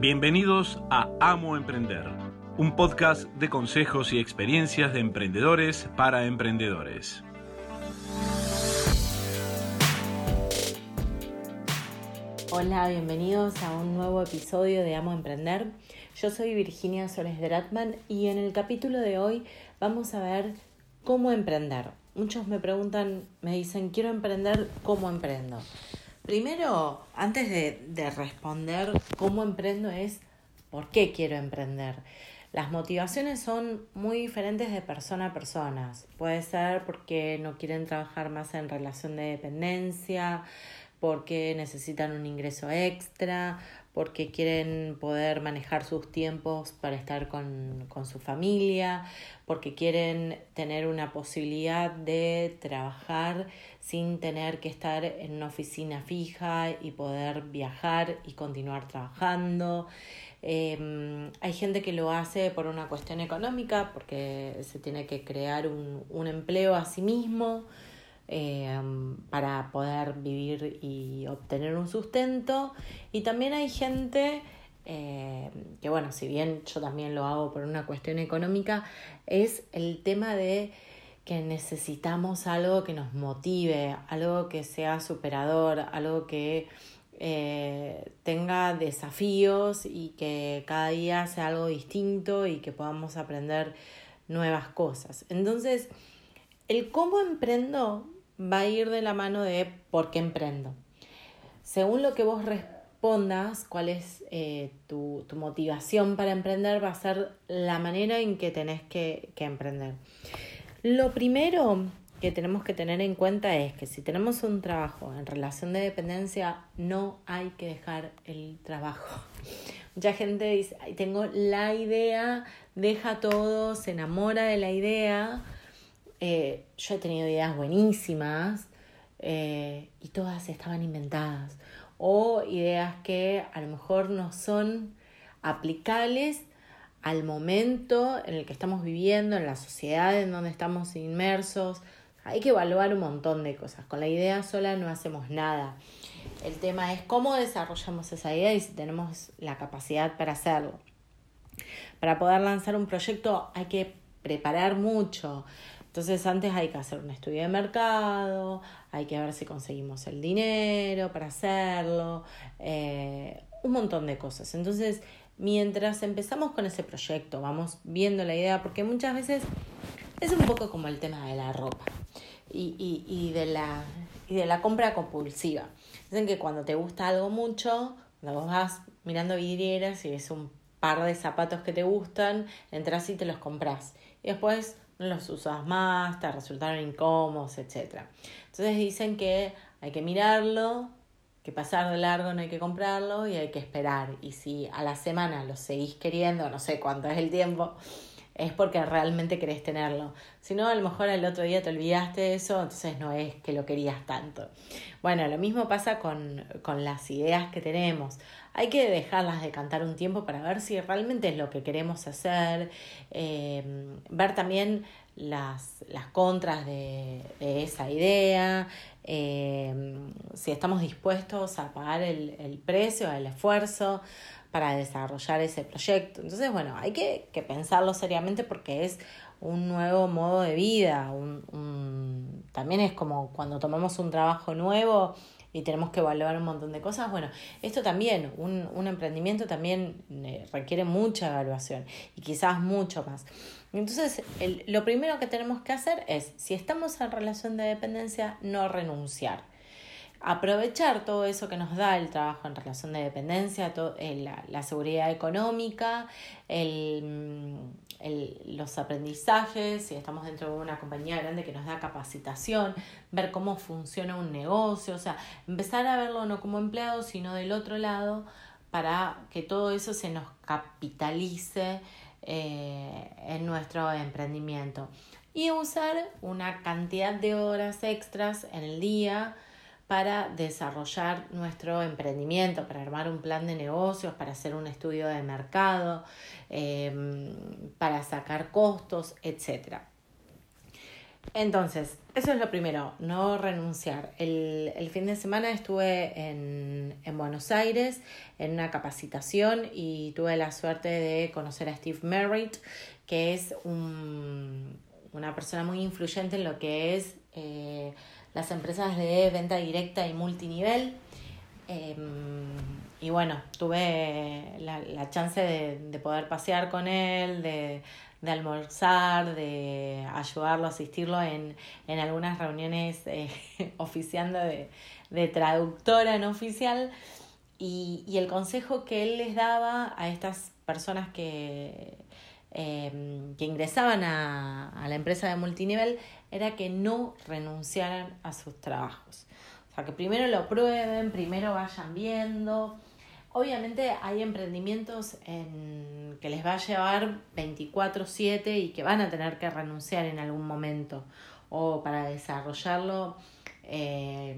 Bienvenidos a Amo Emprender, un podcast de consejos y experiencias de emprendedores para emprendedores. Hola, bienvenidos a un nuevo episodio de Amo Emprender. Yo soy Virginia Soles Dratman y en el capítulo de hoy vamos a ver cómo emprender. Muchos me preguntan, me dicen, quiero emprender, ¿cómo emprendo? Primero, antes de, responder cómo emprendo es por qué quiero emprender. Las motivaciones son muy diferentes de persona a persona. Puede ser porque no quieren trabajar más en relación de dependencia, porque necesitan un ingreso extra, porque quieren poder manejar sus tiempos para estar con, con, su familia, porque quieren tener una posibilidad de trabajar sin tener que estar en una oficina fija y poder viajar y continuar trabajando. Em, hay gente que lo hace por una cuestión económica, porque se tiene que crear un, un empleo a sí mismo Em, para poder vivir y obtener un sustento. Y también hay gente em, que, bueno, si bien yo también lo hago por una cuestión económica, es el tema de que necesitamos algo que nos motive, algo que sea superador, algo que eh, tenga desafíos y que cada día sea algo distinto y que podamos aprender nuevas cosas. Entonces, el cómo emprendo va a ir de la mano de por qué emprendo. Según lo que vos respondas, cuál es eh, tu, motivación para emprender, va a ser la manera en que tenés que, que emprender. Lo primero que tenemos que tener en cuenta es que si tenemos un trabajo en relación de dependencia, no hay que dejar el trabajo. Mucha gente dice, tengo la idea, deja todo, se enamora de la idea, eh, yo he tenido ideas buenísimas eh, y todas estaban inventadas. O ideas que a lo mejor no son aplicables al momento en el que estamos viviendo, en la sociedad en donde estamos inmersos. Hay que evaluar un montón de cosas. Con la idea sola no hacemos nada. El tema es cómo desarrollamos esa idea y si tenemos la capacidad para hacerlo. Para poder lanzar un proyecto hay que preparar mucho. Entonces antes hay que hacer un estudio de mercado, hay que ver si conseguimos el dinero para hacerlo, eh, un montón de cosas. Entonces, mientras empezamos con ese proyecto, vamos viendo la idea, porque muchas veces es un poco como el tema de la ropa y, y, y, de, la, y de la compra compulsiva. Dicen que cuando te gusta algo mucho, cuando vos vas mirando vidrieras y ves un par de zapatos que te gustan, entras y te los compras. Y después no los usas más, te resultaron incómodos, etc. Entonces dicen que hay que mirarlo, que pasar de largo no hay que comprarlo y hay que esperar. Y si a la semana lo seguís queriendo, no sé cuánto es el tiempo, es porque realmente querés tenerlo. Si no, a lo mejor el otro día te olvidaste de eso, entonces no es que lo querías tanto. Bueno, lo mismo pasa con, con las ideas que tenemos. Hay que dejarlas de cantar un tiempo para ver si realmente es lo que queremos hacer, eh, ver también las, las contras de, esa idea, eh, si estamos dispuestos a pagar el, el precio, el esfuerzo para desarrollar ese proyecto. Entonces, bueno, hay que, que pensarlo seriamente porque es un nuevo modo de vida, un, un, también es como cuando tomamos un trabajo nuevo y tenemos que evaluar un montón de cosas. Bueno, esto también, un, un emprendimiento también eh, requiere mucha evaluación y quizás mucho más. Entonces, el, lo primero que tenemos que hacer es, si estamos en relación de dependencia, no renunciar. Aprovechar todo eso que nos da el trabajo en relación de dependencia, eh, la, seguridad económica, mm, los aprendizajes, si estamos dentro de una compañía grande que nos da capacitación, ver cómo funciona un negocio, o sea, empezar a verlo no como empleado, sino del otro lado, para que todo eso se nos capitalice eh, en nuestro emprendimiento. Y usar una cantidad de horas extras en el día, para desarrollar nuestro emprendimiento, para armar un plan de negocios, para hacer un estudio de mercado, em, para sacar costos, etc. Entonces, eso es lo primero, no renunciar. El, el fin de semana estuve en, en, Buenos Aires en una capacitación y tuve la suerte de conocer a Steve Merritt, que es un, una persona muy influyente en lo que es eh, las empresas de venta directa y multinivel. Eh, y bueno, tuve la, la chance de, de poder pasear con él, de de almorzar, de ayudarlo, asistirlo en, en algunas reuniones eh, oficiando de, de, traductora no oficial. Y, y, el consejo que él les daba a estas personas que, eh, que ingresaban a, a la empresa de multinivel era que no renunciaran a sus trabajos. O sea, que primero lo prueben, primero vayan viendo, Obviamente hay emprendimientos en que les va a llevar 24/7 y que van a tener que renunciar en algún momento o para desarrollarlo, eh,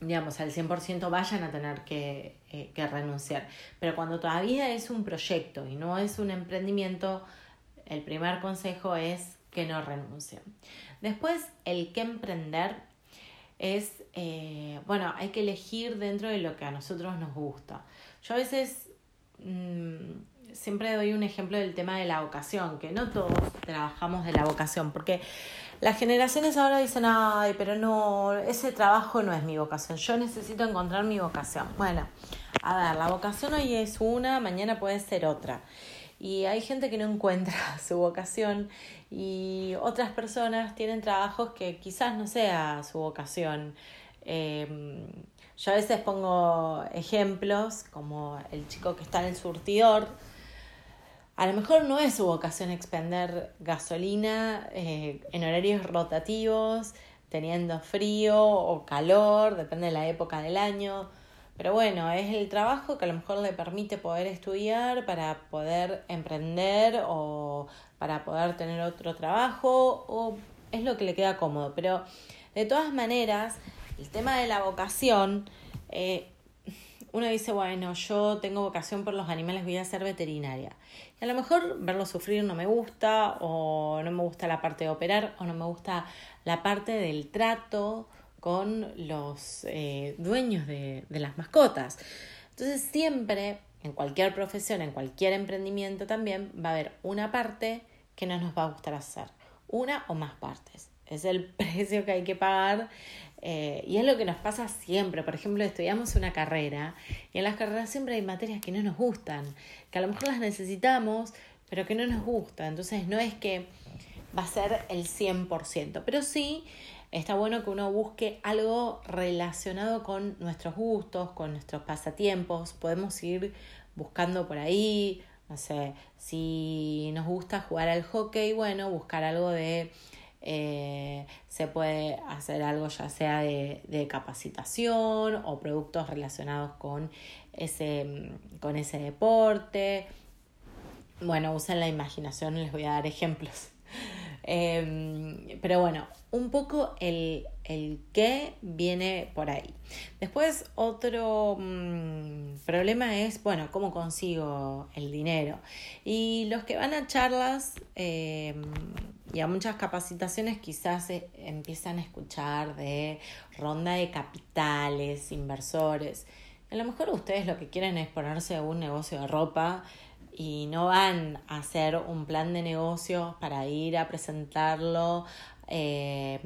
digamos, al 100% vayan a tener que, eh, que renunciar. Pero cuando todavía es un proyecto y no es un emprendimiento, el primer consejo es que no renuncien. Después, el que emprender es, eh, bueno, hay que elegir dentro de lo que a nosotros nos gusta. Yo a veces mmm, siempre doy un ejemplo del tema de la vocación, que no todos trabajamos de la vocación, porque las generaciones ahora dicen, ay, pero no, ese trabajo no es mi vocación, yo necesito encontrar mi vocación. Bueno, a ver, la vocación hoy es una, mañana puede ser otra. Y hay gente que no encuentra su vocación y otras personas tienen trabajos que quizás no sea su vocación. Eh, yo a veces pongo ejemplos como el chico que está en el surtidor. A lo mejor no es su vocación expender gasolina eh, en horarios rotativos, teniendo frío o calor, depende de la época del año pero bueno, es el trabajo que a lo mejor le permite poder estudiar para poder emprender o para poder tener otro trabajo o es lo que le queda cómodo. Pero de todas maneras, el tema de la vocación, eh, uno dice, bueno, yo tengo vocación por los animales, voy a ser veterinaria. Y a lo mejor verlo sufrir no me gusta o no me gusta la parte de operar o no me gusta la parte del trato con los eh, dueños de, de las mascotas. Entonces siempre, en cualquier profesión, en cualquier emprendimiento también, va a haber una parte que no nos va a gustar hacer, una o más partes. Es el precio que hay que pagar eh, y es lo que nos pasa siempre. Por ejemplo, estudiamos una carrera y en las carreras siempre hay materias que no nos gustan, que a lo mejor las necesitamos, pero que no nos gustan. Entonces no es que va a ser el 100%, pero sí está bueno que uno busque algo relacionado con nuestros gustos, con nuestros pasatiempos. Podemos ir buscando por ahí, no sé, si nos gusta jugar al hockey, bueno, buscar algo de... Eh, se puede hacer algo ya sea de, de, capacitación o productos relacionados con ese, con ese deporte. Bueno, usen la imaginación, les voy a dar ejemplos. Eh, pero bueno, un poco el, el qué viene por ahí. Después otro mmm, problema es, bueno, cómo consigo el dinero. Y los que van a charlas eh, y a muchas capacitaciones quizás eh, empiezan a escuchar de ronda de capitales, inversores. A lo mejor ustedes lo que quieren es ponerse un negocio de ropa y no van a hacer un plan de negocios para ir a presentarlo eh,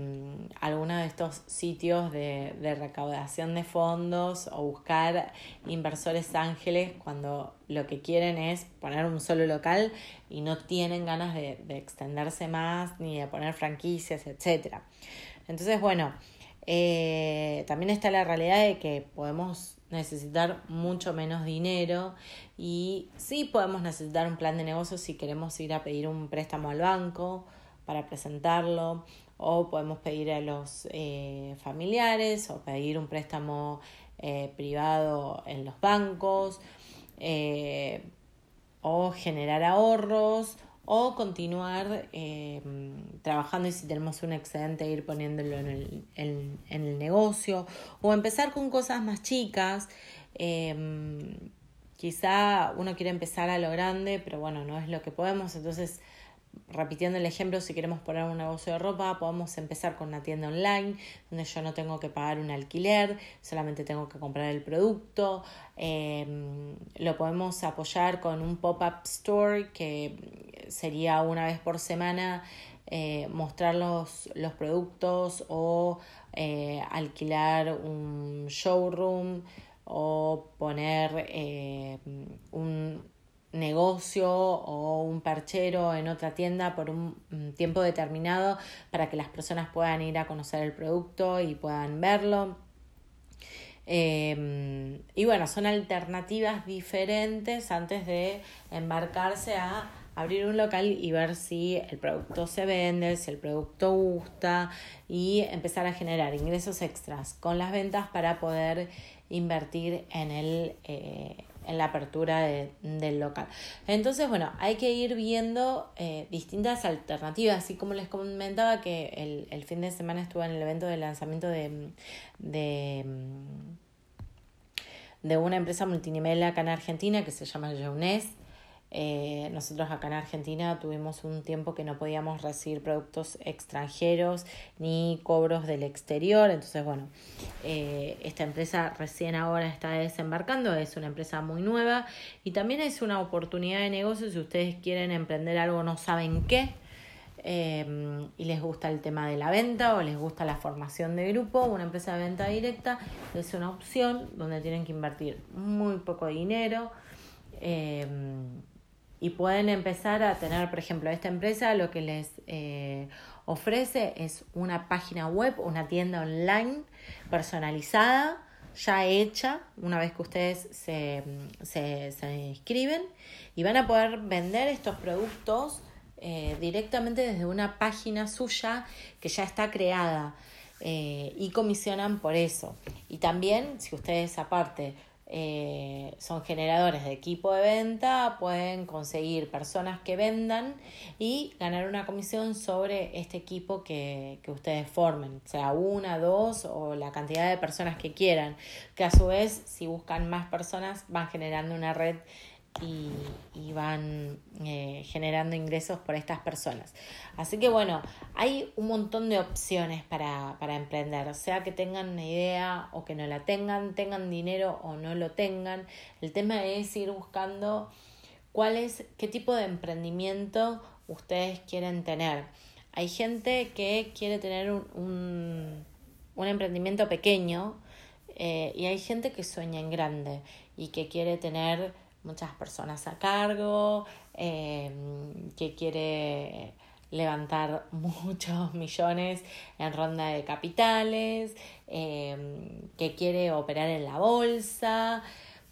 alguno de estos sitios de, de, recaudación de fondos o buscar inversores ángeles cuando lo que quieren es poner un solo local y no tienen ganas de, de extenderse más ni de poner franquicias, etc. Entonces, bueno, eh, también está la realidad de que podemos necesitar mucho menos dinero y sí podemos necesitar un plan de negocio si queremos ir a pedir un préstamo al banco para presentarlo o podemos pedir a los eh, familiares o pedir un préstamo eh, privado en los bancos eh, o generar ahorros o continuar eh, trabajando y si tenemos un excedente ir poniéndolo en el, en, el negocio o empezar con cosas más chicas. Eh, quizá uno quiere empezar a lo grande, pero bueno, no es lo que podemos, entonces repitiendo el ejemplo, si queremos poner un negocio de ropa, podemos empezar con una tienda online donde yo no tengo que pagar un alquiler, solamente tengo que comprar el producto. Em, lo podemos apoyar con un pop-up store que sería una vez por semana eh, mostrar los, los, productos o eh, alquilar un showroom o poner eh, un negocio o un perchero en otra tienda por un tiempo determinado para que las personas puedan ir a conocer el producto y puedan verlo. Em, y bueno, son alternativas diferentes antes de embarcarse a abrir un local y ver si el producto se vende, si el producto gusta y empezar a generar ingresos extras con las ventas para poder invertir en el, eh, en la apertura del local. Entonces, bueno, hay que ir viendo eh, distintas alternativas, así como les comentaba que el, fin de semana estuve en el evento de lanzamiento de, de, de una empresa multinivel acá en Argentina que se llama Jeunesse eh, nosotros acá en Argentina tuvimos un tiempo que no podíamos recibir productos extranjeros ni cobros del exterior. Entonces, bueno, eh, esta empresa recién ahora está desembarcando, es una empresa muy nueva y también es una oportunidad de negocio si ustedes quieren emprender algo, no saben qué. Eh, y les gusta el tema de la venta o les gusta la formación de grupo, una empresa de venta directa es una opción donde tienen que invertir muy poco dinero y pueden empezar a tener, por ejemplo, esta empresa lo que les eh, ofrece es una página web, una tienda online personalizada, ya hecha, una vez que ustedes se, se, inscriben, y van a poder vender estos productos eh, directamente desde una página suya que ya está creada. Eh, y comisionan por eso. Y también, si ustedes aparte eh, son generadores de equipo de venta, pueden conseguir personas que vendan y ganar una comisión sobre este equipo que, que ustedes formen, sea una, dos o la cantidad de personas que quieran, que a su vez si buscan más personas van generando una red y, van eh, generando ingresos por estas personas. Así que bueno, hay un montón de opciones para, para emprender, sea que tengan una idea o que no la tengan, tengan dinero o no lo tengan. El tema es ir buscando cuál es, qué tipo de emprendimiento ustedes quieren tener. Hay gente que quiere tener un, un, un emprendimiento pequeño eh, y hay gente que sueña en grande y que quiere tener muchas personas a cargo, em, que quiere levantar muchos millones en ronda de capitales, em, que quiere operar en la bolsa.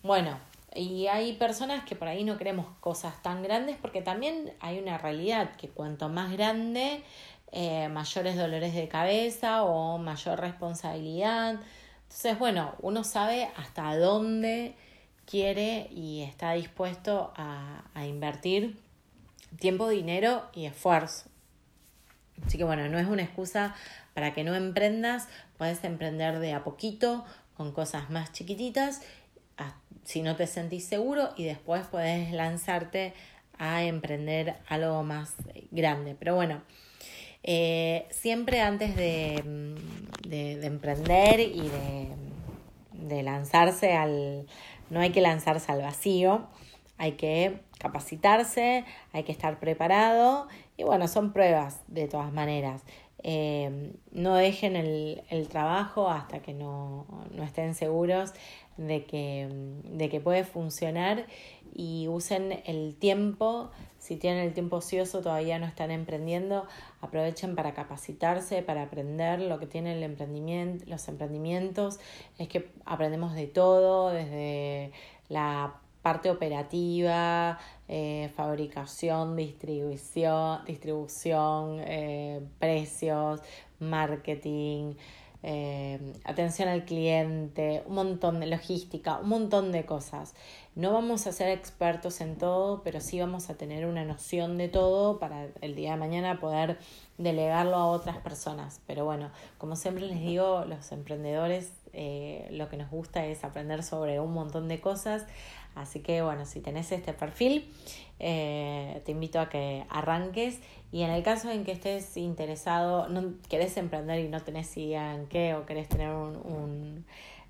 Bueno, y hay personas que por ahí no queremos cosas tan grandes porque también hay una realidad que cuanto más grande, eh, mayores dolores de cabeza o mayor responsabilidad. Entonces, bueno, uno sabe hasta dónde quiere y está dispuesto a, invertir tiempo, dinero y esfuerzo. Así que bueno, no es una excusa para que no emprendas, puedes emprender de a poquito con cosas más chiquititas si no te sentís seguro y después puedes lanzarte a emprender algo más grande. Pero bueno, eh, siempre antes de, de, emprender y de, de lanzarse al, no hay que lanzarse al vacío, hay que capacitarse, hay que estar preparado y bueno, son pruebas de todas maneras. Eh, no dejen el, el, trabajo hasta que no, no estén seguros de que, de que puede funcionar y usen el tiempo, si tienen el tiempo ocioso, todavía no están emprendiendo, aprovechen para capacitarse, para aprender lo que tiene el emprendimiento, los emprendimientos, es que aprendemos de todo, desde la parte operativa, eh, fabricación, distribución, distribución eh, precios, marketing, eh, atención al cliente, un montón de logística, un montón de cosas. No vamos a ser expertos en todo, pero sí vamos a tener una noción de todo para el día de mañana poder delegarlo a otras personas. Pero bueno, como siempre les digo, los emprendedores eh, lo que nos gusta es aprender sobre un montón de cosas. Así que bueno, si tenés este perfil, eh, te invito a que arranques. Y en el caso en que estés interesado, no querés emprender y no tenés idea en qué, o querés tener un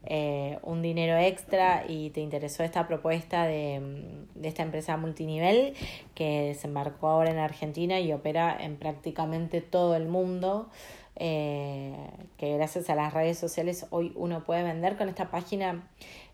eh, un dinero extra y te interesó esta propuesta de, de, esta empresa multinivel que desembarcó ahora en Argentina y opera en prácticamente todo el mundo. Eh, que gracias a las redes sociales hoy uno puede vender con esta página,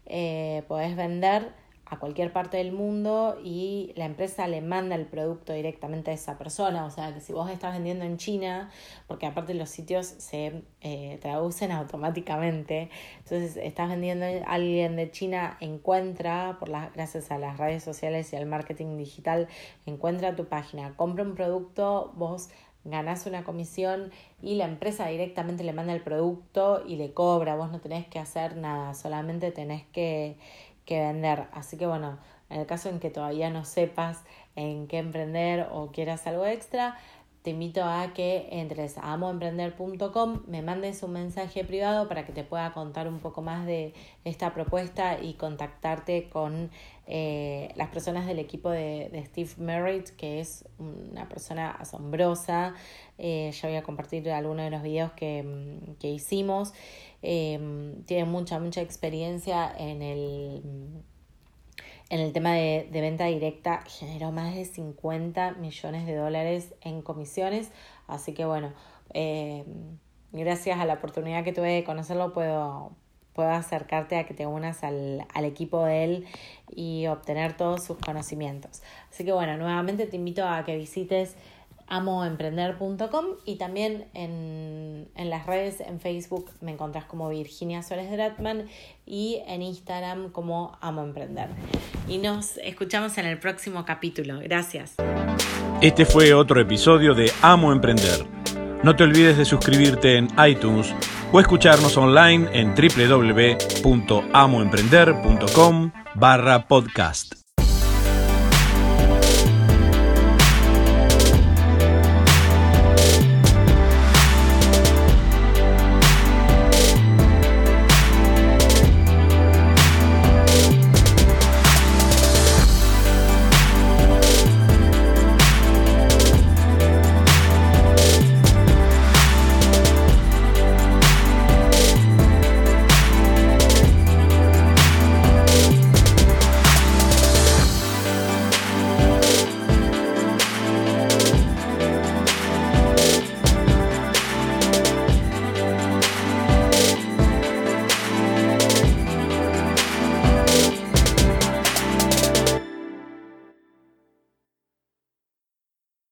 eh, podés vender a cualquier parte del mundo y la empresa le manda el producto directamente a esa persona. O sea, que si vos estás vendiendo en China, porque aparte los sitios se eh, traducen automáticamente, entonces estás vendiendo alguien de China, encuentra, por las, gracias a las redes sociales y al marketing digital, encuentra tu página, compra un producto, vos ganás una comisión y la empresa directamente le manda el producto y le cobra, vos no tenés que hacer nada, solamente tenés que que vender. Así que bueno, en el caso en que todavía no sepas en qué emprender o quieras algo extra, te invito a que entres a amoemprender.com, me mandes un mensaje privado para que te pueda contar un poco más de esta propuesta y contactarte con eh, las personas del equipo de, Steve Merritt, que es una persona asombrosa. Eh, yo voy a compartir algunos de los videos que, que hicimos. Eh, tiene mucha, mucha experiencia en el en el tema de, venta directa generó más de 50 millones de dólares en comisiones. Así que bueno, eh, gracias a la oportunidad que tuve de conocerlo puedo, puedo acercarte a que te unas al, al equipo de él y obtener todos sus conocimientos. Así que bueno, nuevamente te invito a que visites amoemprender.com y también en, en, las redes, en Facebook me encontrás como Virginia Suárez Dratman y en Instagram como Amo Emprender. Y nos escuchamos en el próximo capítulo. Gracias. Este fue otro episodio de Amo Emprender. No te olvides de suscribirte en iTunes o escucharnos online en www.amoemprender.com barra podcast.